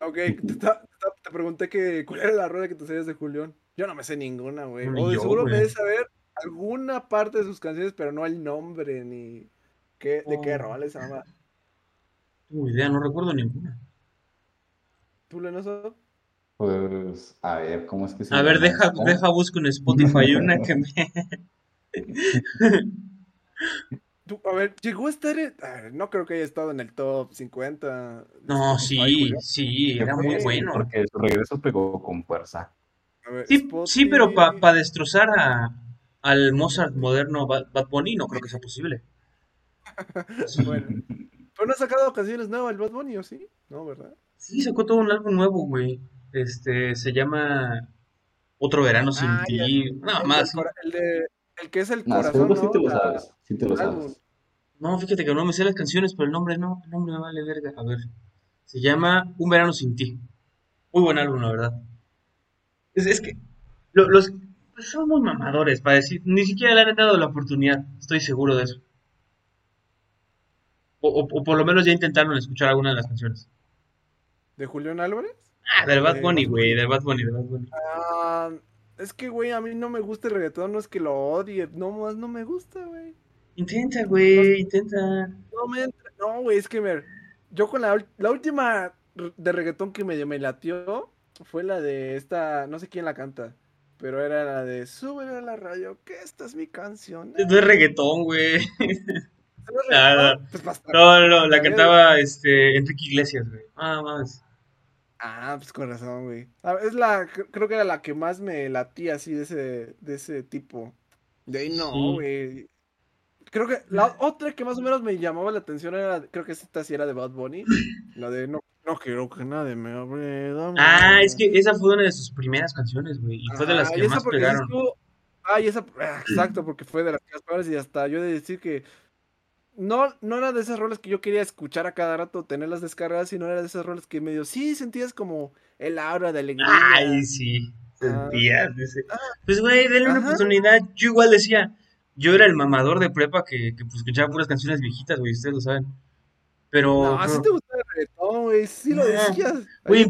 Ok, te, pregunté que cuál era la rola que te sabías de Julián. Yo no me sé ninguna, güey. Ni O de yo, seguro me güey. de saber alguna parte de sus canciones, pero no el nombre ni qué, de qué Oh. rola. No tengo idea, no recuerdo ninguna. ¿Tú, Lenoso? Pues, a ver, ¿cómo es que se A ver, deja, esta? deja busco en Spotify una que me... Tú, a ver, llegó a estar en- a ver, no creo que haya estado en el top 50. de No, Spotify, sí, sí, era muy bueno. Porque su regreso pegó con fuerza. A ver, Sí, sí, pero para Spotify. destrozar a, al Mozart moderno Bad, Bad Bunny no creo que sea posible. Bueno. Pero no ha sacado canciones nuevas el Bad Bunny, ¿o sí? No, ¿verdad? Sí, sacó todo un álbum nuevo, güey. Este, se llama Otro Verano Sin Ah, ya. Ti. No, el, más. el de el que es el No, corazón, sí ¿no? te lo La- sabes. Sí te lo el álbum. sabes. No, fíjate que no me sé las canciones, pero el nombre no, el nombre me vale verga. A ver, se llama Un Verano Sin Ti. Muy buen álbum, la verdad. Es, es que lo- los pues, son muy mamadores para decir, ni siquiera le han dado la oportunidad, estoy seguro de eso. O, o- o por lo menos ya intentaron escuchar alguna de las canciones. ¿De Julián Álvarez? Ah, del Bad Bunny, güey, del Bad Bunny, del Bad Bunny. Ah, es que, güey, a mí no me gusta el reggaetón, no es que lo odie, no más no me gusta, güey. Intenta, güey, intenta. No me entra- no, güey, es que me, yo con la, la última de reggaetón que medio me latió fue la de esta, no sé quién la canta, pero era la de Súbele a la radio, que esta es mi canción. No es reggaetón, güey. ¿No Ah? Pues. No, no, la ver. cantaba este, Enrique Iglesias, güey. Nada más. Ah, pues con razón, güey. Ah, Es la, cr- creo que era la que más me latía así de ese, de ese tipo. De ahí no, Sí. güey. Creo que la otra que más o menos me llamaba la atención era, creo que esta sí era de Bad Bunny. La de no, no quiero que nadie me hable. dame". Ah, es que esa fue una de sus primeras canciones, güey. Y fue de las Ajá, que más pegaron. estuvo- Ah, y esa, ah, exacto, porque fue de las que más pegaron y hasta yo he de decir que no, no era de esas rolas que yo quería escuchar a cada rato, tenerlas descargadas, sino era de esas rolas que medio, sí, sentías como el aura de alegría. Ay, sí. Ah. Sentías, dice. Pues, güey, denle una oportunidad. Yo igual decía, yo era el mamador de prepa que, que pues, escuchaba puras canciones viejitas, güey, ustedes lo saben. Pero, No, pero- te gustaba el reggaetón, güey, sí lo No. decías. Güey,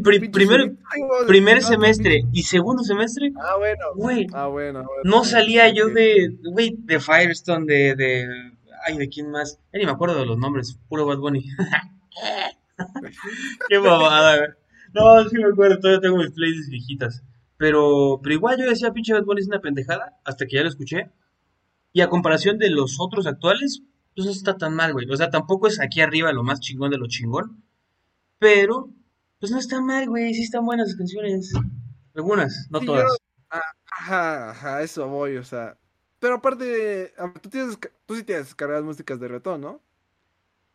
primer ah, semestre y segundo semestre, Ah, bueno. güey, Ah, bueno. bueno, no salía yo de, güey, de Firestone, de, de, ay, ¿de quién más? Ya ni me acuerdo de los nombres, puro Bad Bunny. Qué babada, güey. No, sí me acuerdo, todavía tengo mis playlists viejitas. Pero, pero igual yo decía, pinche Bad Bunny es una pendejada, hasta que ya lo escuché. Y a comparación de los otros actuales, pues no está tan mal, güey. O sea, tampoco es aquí arriba lo más chingón de lo chingón. Pero, Pues no está mal, güey, sí están buenas las canciones. Algunas, no Sí, todas. yo- Ajá, ajá, eso voy, o sea. Pero aparte, tú, tienes, tú sí tienes descargadas músicas de reggaetón, ¿no?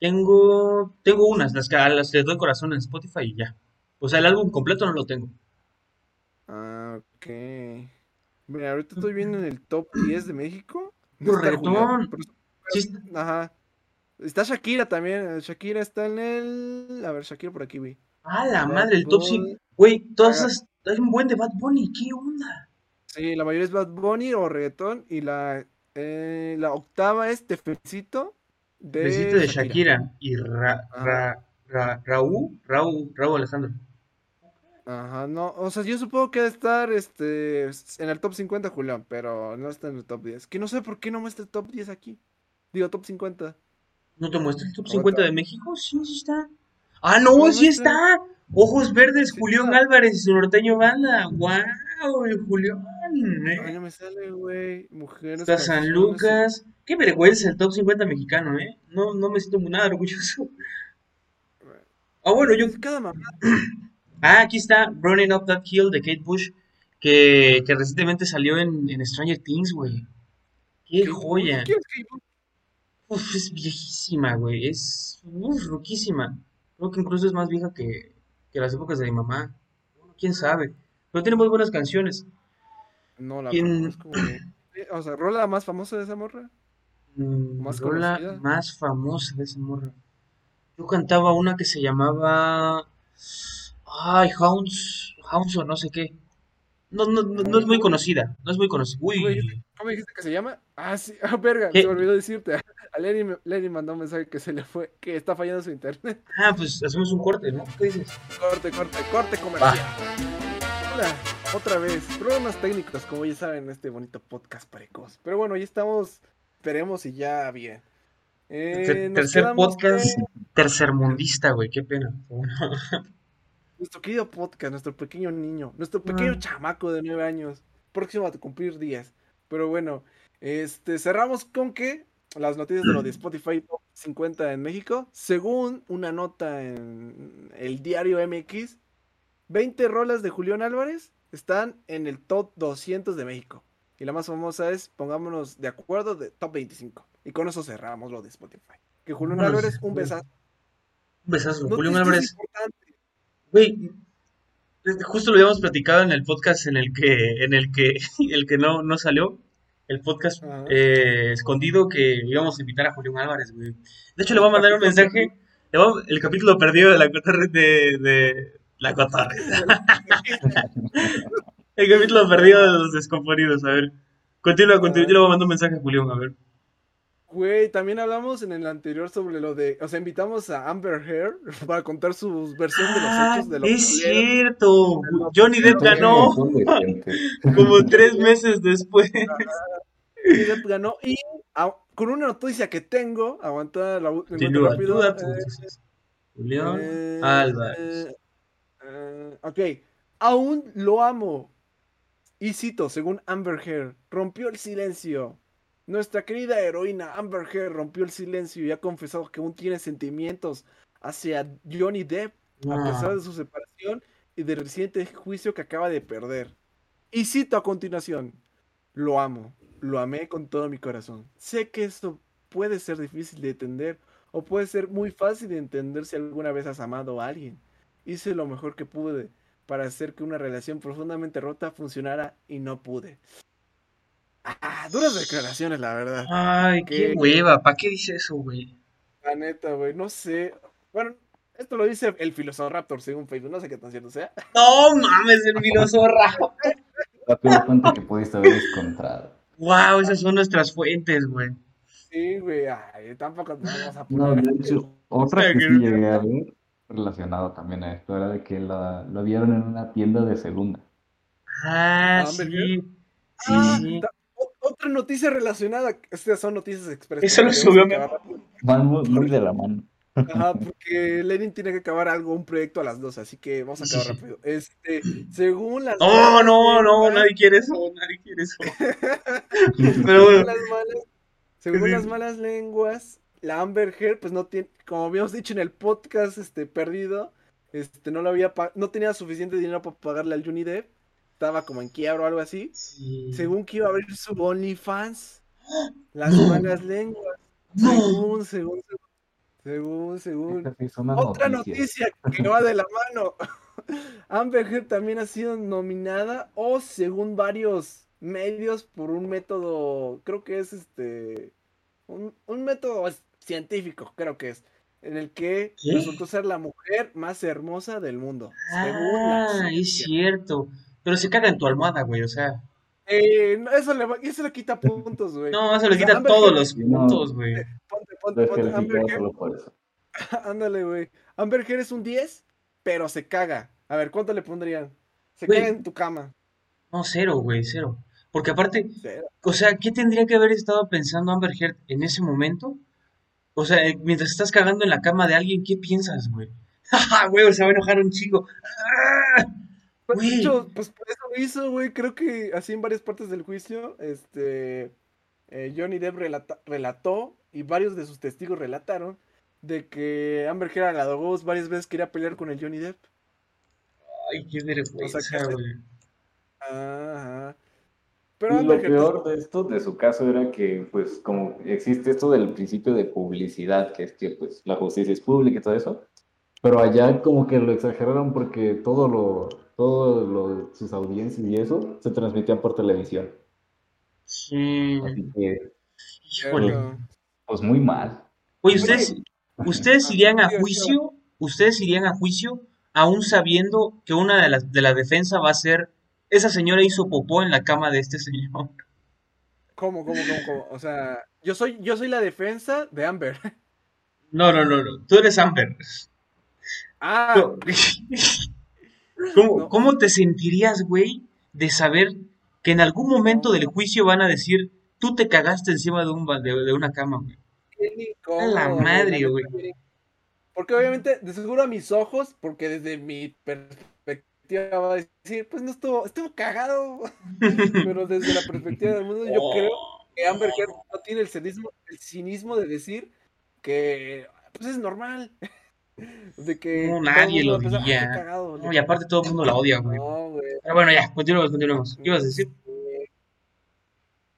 Tengo, tengo unas, las que a las que doy corazón en Spotify y ya. O sea, el álbum completo no lo tengo. Ah, ok. Mira, ahorita estoy viendo en el top 10 de México. Puro está pero- Ajá. Está Shakira también. Shakira está en el. A ver, Shakira por aquí vi. Ah, la Bad madre, el top Bunny. 5. Güey, todas esas. Hay un buen de Bad Bunny, ¿qué onda? Sí, la mayoría es Bad Bunny o reggaetón. Y la, eh, la octava es Te Felicito de Besito de Shakira. Shakira y Ra. Ra, Ra- Raúl, Raúl, Raúl Alejandro. Ajá, no, o sea, yo supongo que debe estar este, en el top 50 Julián, pero no está en el top 10. Que no sé por qué no muestra el top 10 aquí. Digo, top 50. ¿No te muestra el top Ahorita. 50 de México? Sí, sí está. Ah, no, No sí está. Ojos Verdes, Sí Julián está. Álvarez y su norteño banda. ¡Wow! El Julián. Ay, no me sale, güey. Mujeres. Está San. Lucas. Qué vergüenza el top 50 mexicano, ¿eh? No, no me siento nada orgulloso. Ah, bueno, yo. Cada mamá. Ah, aquí está Running Up That Hill de Kate Bush, que, que recientemente salió en, en Stranger Things, güey. ¡Qué joya! ¿Quién es Kate Bush? Uf, es viejísima, güey. Es uf, roquísima. Creo que incluso es más vieja que, que las épocas de mi mamá. Bueno, quién sabe. Pero tiene muy buenas canciones. No la ¿Quién? conozco, güey. O sea, ¿rola más famosa de esa morra? Mm, Más rola conocida. más famosa de esa morra. Yo cantaba una que se llamaba. Ay, Hounds. Hounds o no sé qué. No, no, no, no es muy conocida. No es muy conocida. ¿Cómo Uy. dijiste, cómo dijiste que se llama? Ah, sí. Ah, verga, ¿Qué? se me olvidó decirte. A Lenny, Lenny mandó un mensaje que se le fue, que está fallando su internet. Ah, pues hacemos un corte, ¿no? ¿Qué dices? Corte, corte, corte comercial. Hola, otra vez. Problemas técnicos, como ya saben, en este bonito podcast precoz. Pero bueno, ya estamos. Esperemos y ya bien. Eh, tercer podcast en tercermundista, güey. Qué pena. Nuestro querido podcast, nuestro pequeño niño, nuestro pequeño Ah. chamaco de nueve años, próximo a cumplir 10. Pero bueno, este, cerramos con que las noticias de lo de Spotify Top 50 en México, según una nota en el diario MX, 20 rolas de Julián Álvarez están en el top 200 de México. Y la más famosa es, pongámonos de acuerdo, de top 25. Y con eso cerramos lo de Spotify. Que Julián Vámonos. Álvarez, un besazo. Un besazo. Noticias Julián Álvarez. Güey, justo lo habíamos platicado en el podcast en el que, en el que, el que no, no salió. El podcast eh, escondido que íbamos a invitar a Julián Álvarez, güey. De hecho, le voy a mandar un mensaje. le voy a- el capítulo perdido de la de, de la cotorre. El capítulo perdido de los descomponidos, a ver. Continúa, continúa. Yo le voy a mandar un mensaje a Julián, a ver. Güey, también hablamos en el anterior sobre lo de, o sea, invitamos a Amber Heard para contar su versión de los Ah, hechos de lo es cierto. Johnny Depp ganó como tres meses después. Johnny Depp ganó y a- con una noticia que tengo, aguanta la Continúa, rápido, eh. Julián eh, Álvarez. Eh, ok, aún lo amo. Y cito, según Amber Heard, rompió el silencio. Nuestra querida heroína Amber Heard rompió el silencio y ha confesado que aún tiene sentimientos hacia Johnny Depp a pesar de su separación y del reciente juicio que acaba de perder. Y cito a continuación, lo amo, lo amé con todo mi corazón. Sé que esto puede ser difícil de entender o puede ser muy fácil de entender si alguna vez has amado a alguien. Hice lo mejor que pude para hacer que una relación profundamente rota funcionara y no pude. Ah, duras declaraciones, la verdad. Ay, qué ¿Qué? hueva. ¿Para qué dice eso, güey? La neta, güey, no sé. Bueno, esto lo dice el Raptor según Facebook, no sé qué tan cierto sea. No mames, el filozorra. Rápido cuenta que pudiste haber encontrado. Wow, esas son nuestras fuentes, güey. Sí, güey, ay, tampoco nos vamos a No, poner. de hecho, otra que- sí llegué a ver relacionado también a esto era de que la, lo vieron en una tienda de segunda. Ah, Amber sí. Sí, Ah, sí. o- otra noticia relacionada. Estas son noticias express. Eso lo subió Van muy, muy de la mano. Ajá, porque Lenin tiene que acabar algo, un proyecto a las dos, así que vamos a acabar Sí. rápido. Este, según las. No, malas no, no, nadie quiere eso, nadie quiere eso. Pero Según bueno, las malas, según Sí. las malas lenguas, la Amber Heard, pues no tiene, como habíamos dicho en el podcast este perdido, este, no lo había no tenía suficiente dinero para pagarle al Johnny Depp, estaba como en quiebra o algo así, Sí. según que iba a abrir su OnlyFans, las No. malas lenguas, No. según, según, según, según, es Otra noticia. noticia que va de la mano. Amber Heard también ha sido nominada o según varios medios por un método, creo que es este, un, un método científico, creo que es, en el que ¿Qué? resultó ser la mujer más hermosa del mundo. según la Ah, es cierto. Pero se caga en tu almohada, güey, o sea. Eh, no, eso, le, eso le quita puntos, güey. No, eso le quita Amber todos los puntos, güey. Ponte, ponte, ponte, Amber. Ándale, güey. Amber Heard es un 10, pero se caga. A ver, ¿cuánto le pondrían? Se Güey. caga en tu cama. No, cero, güey, cero. Porque aparte, o sea, ¿qué tendría que haber estado pensando Amber Heard en ese momento? O sea, eh, mientras estás cagando en la cama de alguien, ¿qué piensas, güey? Jaja, güey, se va a enojar un chico. ¡Ah! Pues, de Güey. hecho, pues por eso lo hizo, güey. Creo que así en varias partes del juicio, este, eh, Johnny Depp relata- relató y varios de sus testigos relataron de que Amber Heard a la dos varias veces quería pelear con el Johnny Depp. Ay, qué vergüenza, O sea, güey. Ajá. Pero Y lo peor de esto, de su caso, era que, pues, como existe esto del principio de publicidad, que es que, pues, la justicia es pública y todo eso, pero allá como que lo exageraron porque todo lo, todo lo, sus audiencias y eso se transmitía por televisión. Sí, Así que. Cierto. pues, muy mal. Oye, ¿ustedes, ¿ustedes irían a juicio? ¿Ustedes irían a juicio aún sabiendo que una de las de la defensa va a ser esa señora hizo popó en la cama de este señor? ¿Cómo, cómo, cómo, cómo? O sea, yo soy, yo soy la defensa de Amber. No, no, no, no. Tú eres Amber. Ah, No. ¿Cómo, No. cómo te sentirías, güey, de saber que en algún momento del juicio van a decir, tú te cagaste encima de, un, de, de una cama, güey? A la madre, güey. Porque obviamente, de seguro a mis ojos, porque desde mi perspectiva va a decir, pues no estuvo, estuvo cagado. Pero desde la perspectiva del mundo, yo creo que Amber Heard no tiene el cinismo, el cinismo de decir que pues es normal. De que No, el nadie lo va a pensar, "Ah, qué diría. cagado, No, y aparte todo el mundo la odia, güey. No, güey. Pero bueno, ya, continuemos, continuemos. ¿Qué ibas a decir?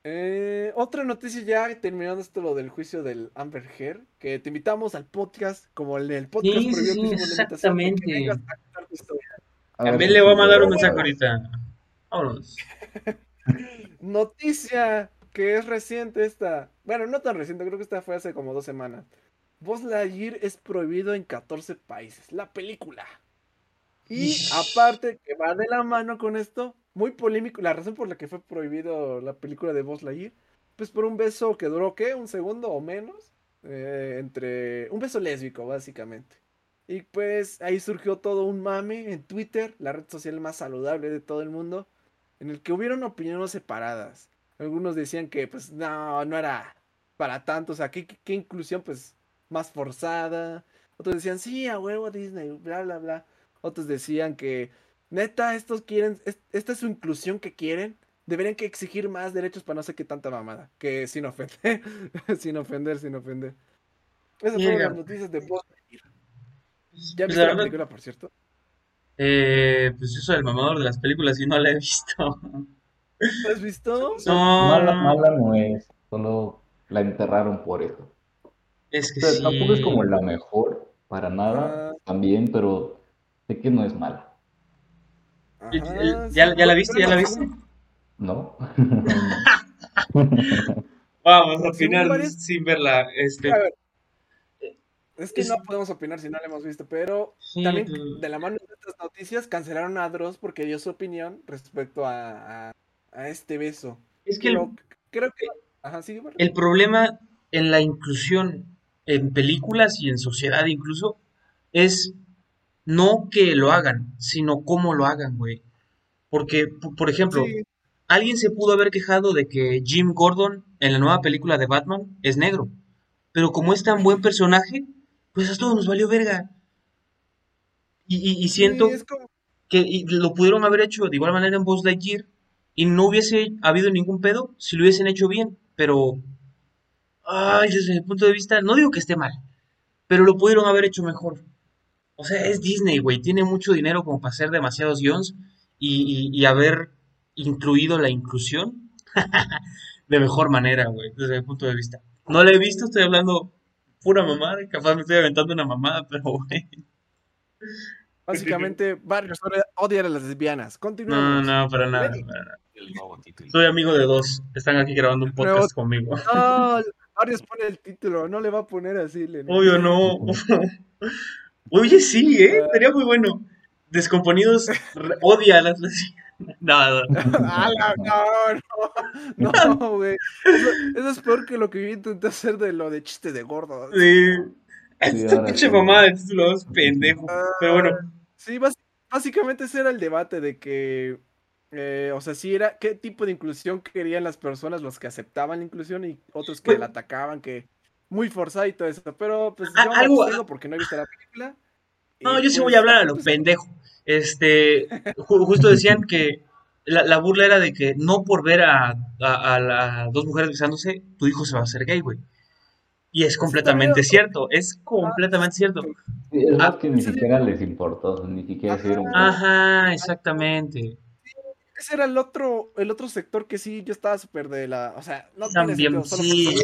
Eh, otra noticia ya terminando esto lo del juicio del Amber Heard, que te invitamos al podcast, como el del podcast Sí, previo sí, que hicimos la invitación, de que exactamente. vengas a contar tu historia. A También le voy a mandar un mensaje ahorita. Vámonos. Noticia que es reciente esta, bueno, no tan reciente, creo que esta fue hace como dos semanas. Buzz Lightyear es prohibido en 14 países, la película. Y Ish. aparte que va de la mano con esto, muy polémico, la razón por la que fue prohibido la película de Buzz Lightyear, pues por un beso que duró, ¿qué? Un segundo o menos, eh, entre un beso lésbico, básicamente. Y pues ahí surgió todo un mame en Twitter, la red social más saludable de todo el mundo, en el que hubieron opiniones separadas. Algunos decían que pues no, no era para tanto, o sea, qué, qué- qué inclusión pues más forzada. Otros decían, sí, a huevo Disney, bla, bla, bla. Otros decían que, neta, estos quieren, es- esta es su inclusión que quieren. Deberían que exigir más derechos para no sé qué tanta mamada. Que sin ofender, sin ofender, sin ofender. Esas fueron las noticias de. Pues, ¿Ya pues, viste la la verdad, película, por cierto? eh, pues yo soy el mamador de las películas y no la he visto. ¿La has visto? No, Mala, mala no es, solo la enterraron por eso. es que O sea, sí. tampoco es como la mejor, para nada, Ah. también, pero sé que no es mala, Ajá, sí, ¿Ya, ya la viste? ¿Ya la no, viste? ¿no? Vamos a opinar sin verla. Este, A ver, es que no podemos opinar si no la hemos visto, pero sí, también de la mano de estas noticias cancelaron a Dross porque dio su opinión respecto a, a, a este beso. es que el, creo que... Ajá, el problema en la inclusión en películas y en sociedad incluso es no que lo hagan, sino cómo lo hagan, güey. Porque, por ejemplo, Sí, alguien se pudo haber quejado de que Jim Gordon en la nueva película de Batman es negro. Pero como es tan buen personaje, pues a todos nos valió verga. Y, y- y sí, siento es como... que y lo pudieron haber hecho de igual manera en Buzz Lightyear y no hubiese habido ningún pedo si lo hubiesen hecho bien. Pero, ay, desde mi punto de vista, no digo que esté mal, pero lo pudieron haber hecho mejor. O sea, es Disney, güey. Tiene mucho dinero como para hacer demasiados guions y, y- y haber incluido la inclusión de mejor manera, güey, desde mi punto de vista. No la he visto, estoy hablando pura mamada, capaz me estoy aventando una mamada, pero güey. Básicamente, Barrios odia- a las lesbianas. No, Continuamos. no, para nada, para nada. Soy amigo de dos, están aquí grabando un podcast conmigo. No, Barrios pone el título, no le va a poner así, Lenny. Obvio no. Oye, sí, ¿eh? Sería muy bueno. Descomponidos odia a las lesbianas. No, no. ¡Ala, no, no, no, güey. Eso, eso es peor que lo que yo intenté hacer de lo de chiste de gordo. Sí. Sí, Esta pinche sí. mamada de título es pendejo. Pero bueno, Sí, básicamente ese era el debate de que, eh, o sea, sí era qué tipo de inclusión querían las personas, los que aceptaban la inclusión y otros que Pues- la atacaban, que muy forzada y todo eso. Pero pues Ah, yo me algo- abstengo porque no he visto la película. no, yo sí pues, voy a hablar a lo pues, pendejo. Este, ju- justo decían que la, la burla era de que no por ver a, a, a la- dos mujeres besándose, tu hijo se va a hacer gay, güey. Y es completamente cierto, es completamente cierto. Sí, es más Ah, que ni sí. siquiera les importó, ni siquiera Ajá. se dieron Ah, cuenta. Ajá, exactamente. Ese era el otro, el otro sector que sí, yo estaba súper de la, o sea, no tiene También, sentido, solo sí,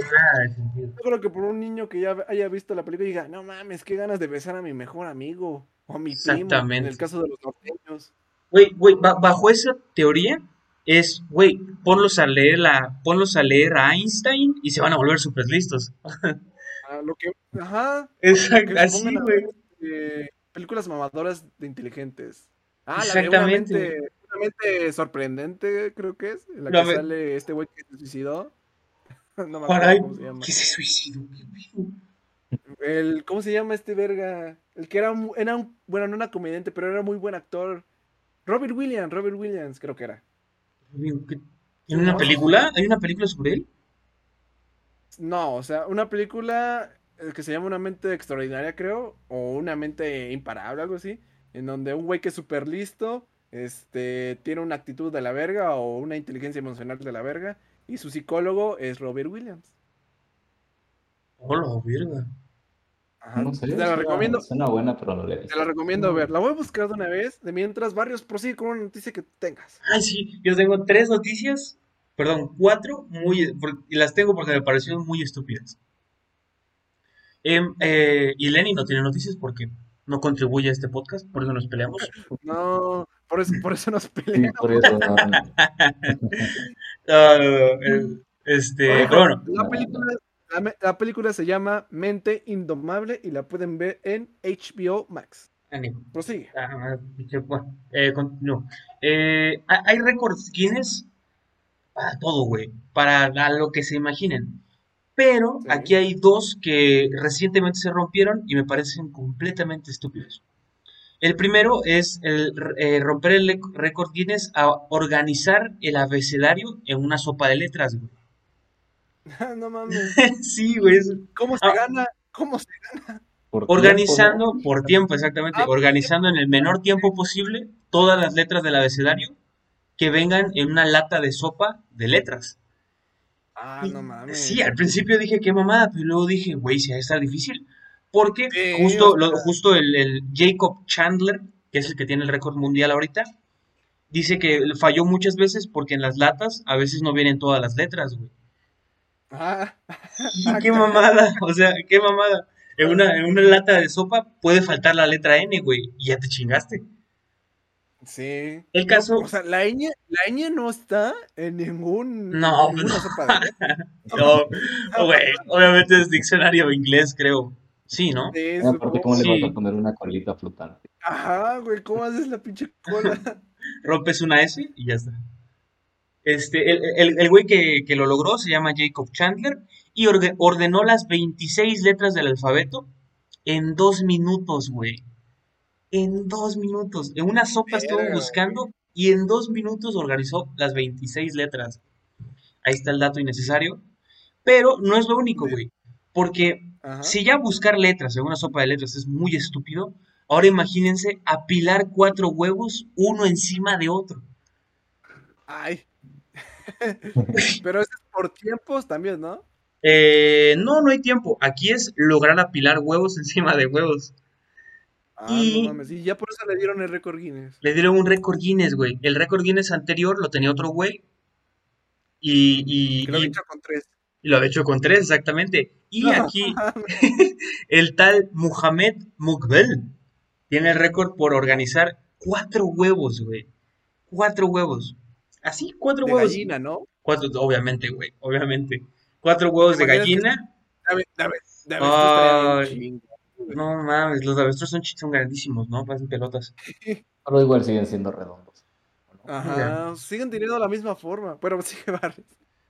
sentido. Yo creo que por un niño que ya haya visto la película y diga, no mames, qué ganas de besar a mi mejor amigo o a mi primo, en Exactamente. el caso de los norteños. Güey, güey, ba- bajo esa teoría es, güey, ponlos a leer la, ponlos a leer a Einstein y se van a volver súper listos. Lo que, ajá, Exacto, que así, güey. este, películas mamadoras de inteligentes. Ah, la de Exactamente. una mente, una mente sorprendente, creo que es, en la No, que me- sale este güey que se suicidó. No me acuerdo cómo se llama. ¿qué se suicidó? El, ¿cómo se llama este verga? El que era era un, bueno, no era comediante, pero era muy buen actor. Robert Williams, Robert Williams, creo que era. ¿En una película? ¿Hay una película sobre él? No, o sea, una película eh, que se llama Una mente extraordinaria, creo, o Una mente imparable, algo así, en donde un güey que es súper listo, este, tiene una actitud de la verga o una inteligencia emocional de la verga, y su psicólogo es Robert Williams. Hola, verga. Ajá, No sé, te la recomiendo, Suena buena, pero no la te la recomiendo ver. La voy a buscar de una vez, de mientras Barrios prosigue con una noticia que tengas. Ay, sí, yo tengo tres noticias, perdón, cuatro, muy, por- y las tengo porque me parecieron muy estúpidas. Em, eh, y Lenny no tiene noticias porque no contribuye a este podcast, por eso nos peleamos. No, por eso, por eso nos Sí, peleamos. por eso no, no. Ah, eh, este, bueno, La película, la, película se llama Mente Indomable y la pueden ver en HBO Max. ánimo. Prosigue. Ah, eh, continúo. Eh, ha- hay récords Guinness para todo, güey, para lo que se imaginen. Pero Sí. aquí hay dos que recientemente se rompieron y me parecen completamente estúpidos. El primero es el eh, romper el récord Guinness a organizar el abecedario en una sopa de letras, güey. no mames. Sí, güey. ¿Cómo se Ah. gana? ¿Cómo se Por tiempo, Organizando ¿no? por tiempo, exactamente. Ah, Organizando en el menor tiempo posible todas las letras del abecedario que vengan en una lata de sopa de letras. Ah, no mames. Sí, al principio dije qué mamada, pero luego dije, güey, si va a estar difícil. Porque Sí, justo, o lo- sea. justo el, el Jacob Chandler, que es el que tiene el récord mundial ahorita, dice que falló muchas veces porque en las latas a veces no vienen todas las letras, güey. Ah, qué mamada, o sea, qué mamada. En una, en una lata de sopa puede faltar la letra N, güey, y ya te chingaste. sí. El caso- No, o sea, la ñ, la ñ no está en ningún. No, en ninguna no. sopa de. No, güey, obviamente es diccionario inglés, creo. Sí, ¿no? Sí, Ah, Aparte. ¿cómo le vas a poner una colita flotante? Ajá, güey, ¿cómo haces la pinche cola? rompes una S y ya está. Este, el, el, el güey que, que lo logró se llama Jacob Chandler y ordenó las 26 letras del alfabeto en dos minutos, güey. En dos minutos. En una sopa estuvo buscando y en dos minutos organizó las 26 letras. Ahí está el dato innecesario. Pero no es lo único, güey. Porque Ajá. si ya buscar letras en una sopa de letras es muy estúpido, ahora imagínense apilar cuatro huevos uno encima de otro. Ay. Pero eso es por tiempos también, ¿no? Eh, no, no hay tiempo. Aquí es lograr apilar huevos encima de huevos. Ah, Y- no mames. Y ya por eso le dieron el récord Guinness. Le dieron un récord Guinness, güey. El récord Guinness anterior lo tenía otro güey. Y, y, Que lo y- había hecho con tres. y lo había hecho con tres, exactamente. Y aquí el tal Mohamed Mukbel tiene el récord por organizar cuatro huevos, güey. Cuatro huevos. Así, cuatro De huevos. gallina, ¿no? Cuatro, obviamente, güey, obviamente. Cuatro huevos de gallina. Dame, dame, dame. No mames, los avestruz son, son grandísimos, ¿no? Parecen pelotas. Pero igual siguen siendo redondos. Ajá, siguen teniendo la misma forma. Pero sigue Barres.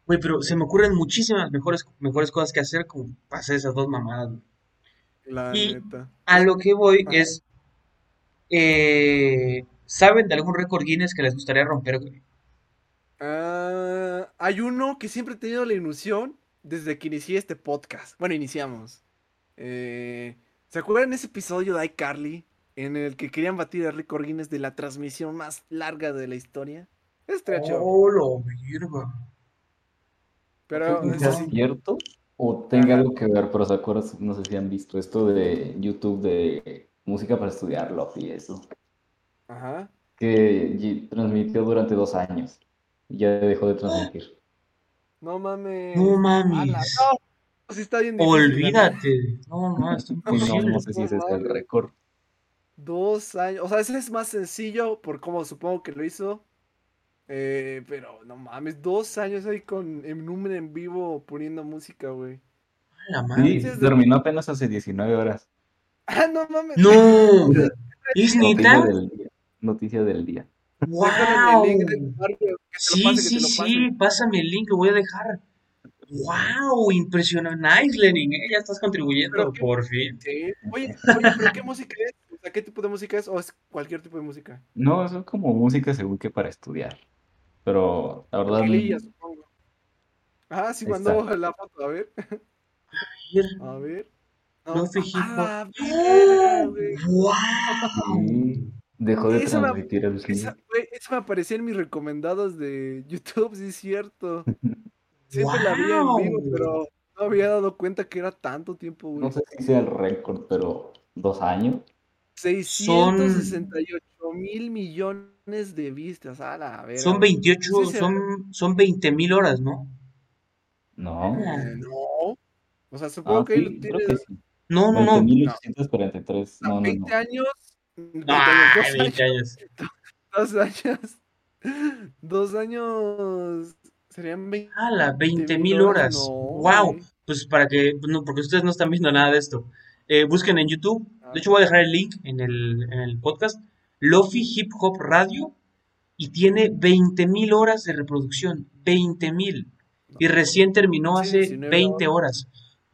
Güey, pero se me ocurren muchísimas mejores, mejores cosas que hacer como hacer esas dos mamadas, güey. La Y- neta. A lo que voy Ajá. es, eh, ¿saben de algún récord Guinness que les gustaría romper, güey? Ah, hay uno que siempre he tenido la ilusión desde que inicié este podcast. Bueno, iniciamos. Eh, ¿se acuerdan ese episodio de iCarly en el que querían batir el récord Guinness de la transmisión más larga de la historia? Hecho. Oh, lo virgo. Pero ¿Es sí- cierto? O tenga algo que ver, pero se acuerdan, no sé si han visto esto de YouTube de música para estudiarlo y eso. Ajá. Que transmitió durante dos años y ya dejó de transmitir. No mames. No mames. No, sí está bien difícil. Olvídate. No, no, no, no sé si ese es el récord. Dos años. O sea, ese es más sencillo por cómo supongo que lo hizo. Eh, pero no mames, dos años ahí con en número en vivo poniendo música, güey. A la Sí, madre. de- terminó apenas hace 19 horas. Ah, no mames. No. ¿Es Noticia neta? del día. Noticia del día. Déjale el link de Wow. Mario, que te lo Sí, que sí, te lo sí. Pásame el link, lo voy a dejar. Wow, impresionante. Nice, Lenin, ¿eh? Ya estás contribuyendo, qué- por fin. Oye, oye, pero ¿qué música es? O sea, ¿qué tipo de música es? ¿O es cualquier tipo de música? No, eso es como música según que para estudiar. Pero la verdad, Tranquililla, supongo. Ah, sí mandó la foto, a ver. A ver. No ah, verga, güey. ¡Wow! Dejó de Esa me- transmitir el Esa, eso me aparecía en mis recomendados de YouTube, sí es cierto. Siempre la veía en vivo, Wow. pero no había dado cuenta que era tanto tiempo, güey. No sé si sea el récord, pero dos años. 668 mil millones de vistas, a la verga. Son 28, Sí, son, son 20 mil horas, ¿no? No. Eh, no. O sea, supongo Ah, que ahí sí, lo creo tiene que sí. No, no, no. 20.843. a No, no, 20 no. años. 20 Ah, dos 20 años, dos años. Dos años. Serían 20 ¡Hala! 20 mil horas. no, ¡Wow! güey. Pues para que, no, porque ustedes no están viendo nada de esto. Eh, busquen en YouTube. De hecho, voy a dejar el link en el, en el podcast. Lofi Hip Hop Radio. Y tiene 20 mil horas de reproducción. 20 mil. Y recién terminó hace 19 20 horas.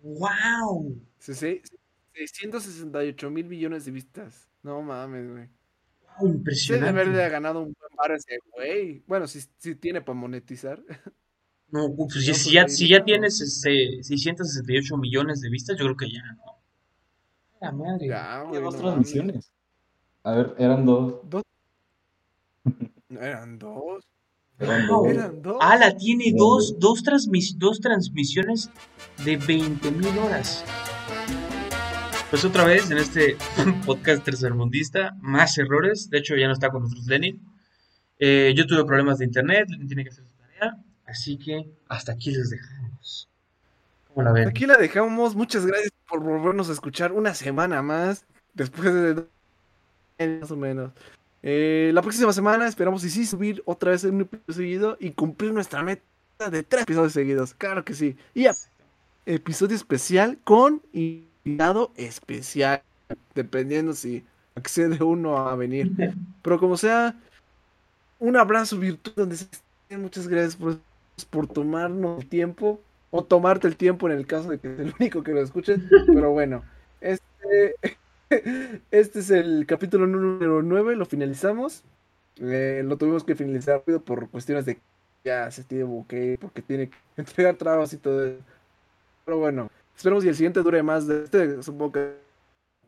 ¡Wow! Sí, sí, 668 mil millones de vistas. No mames, güey. Se debe Impresionante. haberle ganado un buen bar ese güey. Bueno, si, si tiene para monetizar. No, pues, si, No, si pues, ya, si ya tienes este, 668 millones de vistas, yo creo que ya, ¿no? La madre. Ya, güey. Dos no transmisiones. A ver, eran dos. Dos. No, Eran dos. Eran Wow. dos. Eran dos. Ala, tiene dos, dos, transmis- dos transmisiones de 20 mil horas. Pues otra vez en este podcast tercermundista, más errores. De hecho, ya no está con nosotros Lenin. Eh, yo tuve problemas de internet, Lenin tiene que hacer su tarea. Así que hasta aquí les dejamos. ¿Cómo la ven? Aquí la dejamos. Muchas gracias por volvernos a escuchar una semana más. Después de. Más o menos. Eh, la próxima semana esperamos y sí subir otra vez un episodio seguido y cumplir nuestra meta de tres episodios seguidos. Claro que sí. Y a- episodio especial con especial. Dependiendo si accede uno a venir. Pero como sea, un abrazo virtual donde se. Muchas gracias por, por tomarnos el tiempo. O tomarte el tiempo en el caso de que es el único que lo escuche. Pero bueno, este, este es el capítulo número 9. Lo finalizamos. Eh, lo tuvimos que finalizar rápido por cuestiones de ya se tiene que ir, porque tiene que entregar trabajos y todo eso. Pero bueno, esperemos y el siguiente dure más de este, supongo que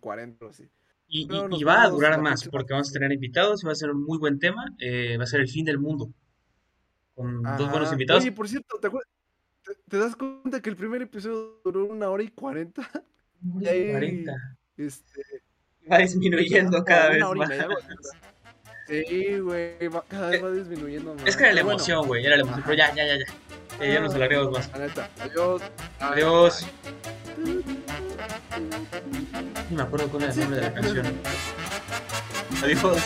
40 o así. Y, y- y va a durar más, porque vamos a tener invitados y va a ser un muy buen tema. eh, va a ser el fin del mundo. Con dos buenos invitados. Oye, por cierto, ¿te, acuer- te- te das cuenta que el primer episodio duró una hora y cuarenta? Una y ahí- 40. Este, Va disminuyendo cada vez hora y más. Sí, güey, cada vez va disminuyendo más. Es que era la emoción, güey, era la emoción. Pero ya, ya, ya, ya. Ya, ya nos alargamos más. Adiós. Adiós. No me acuerdo cuál era el nombre de la canción. Adiós.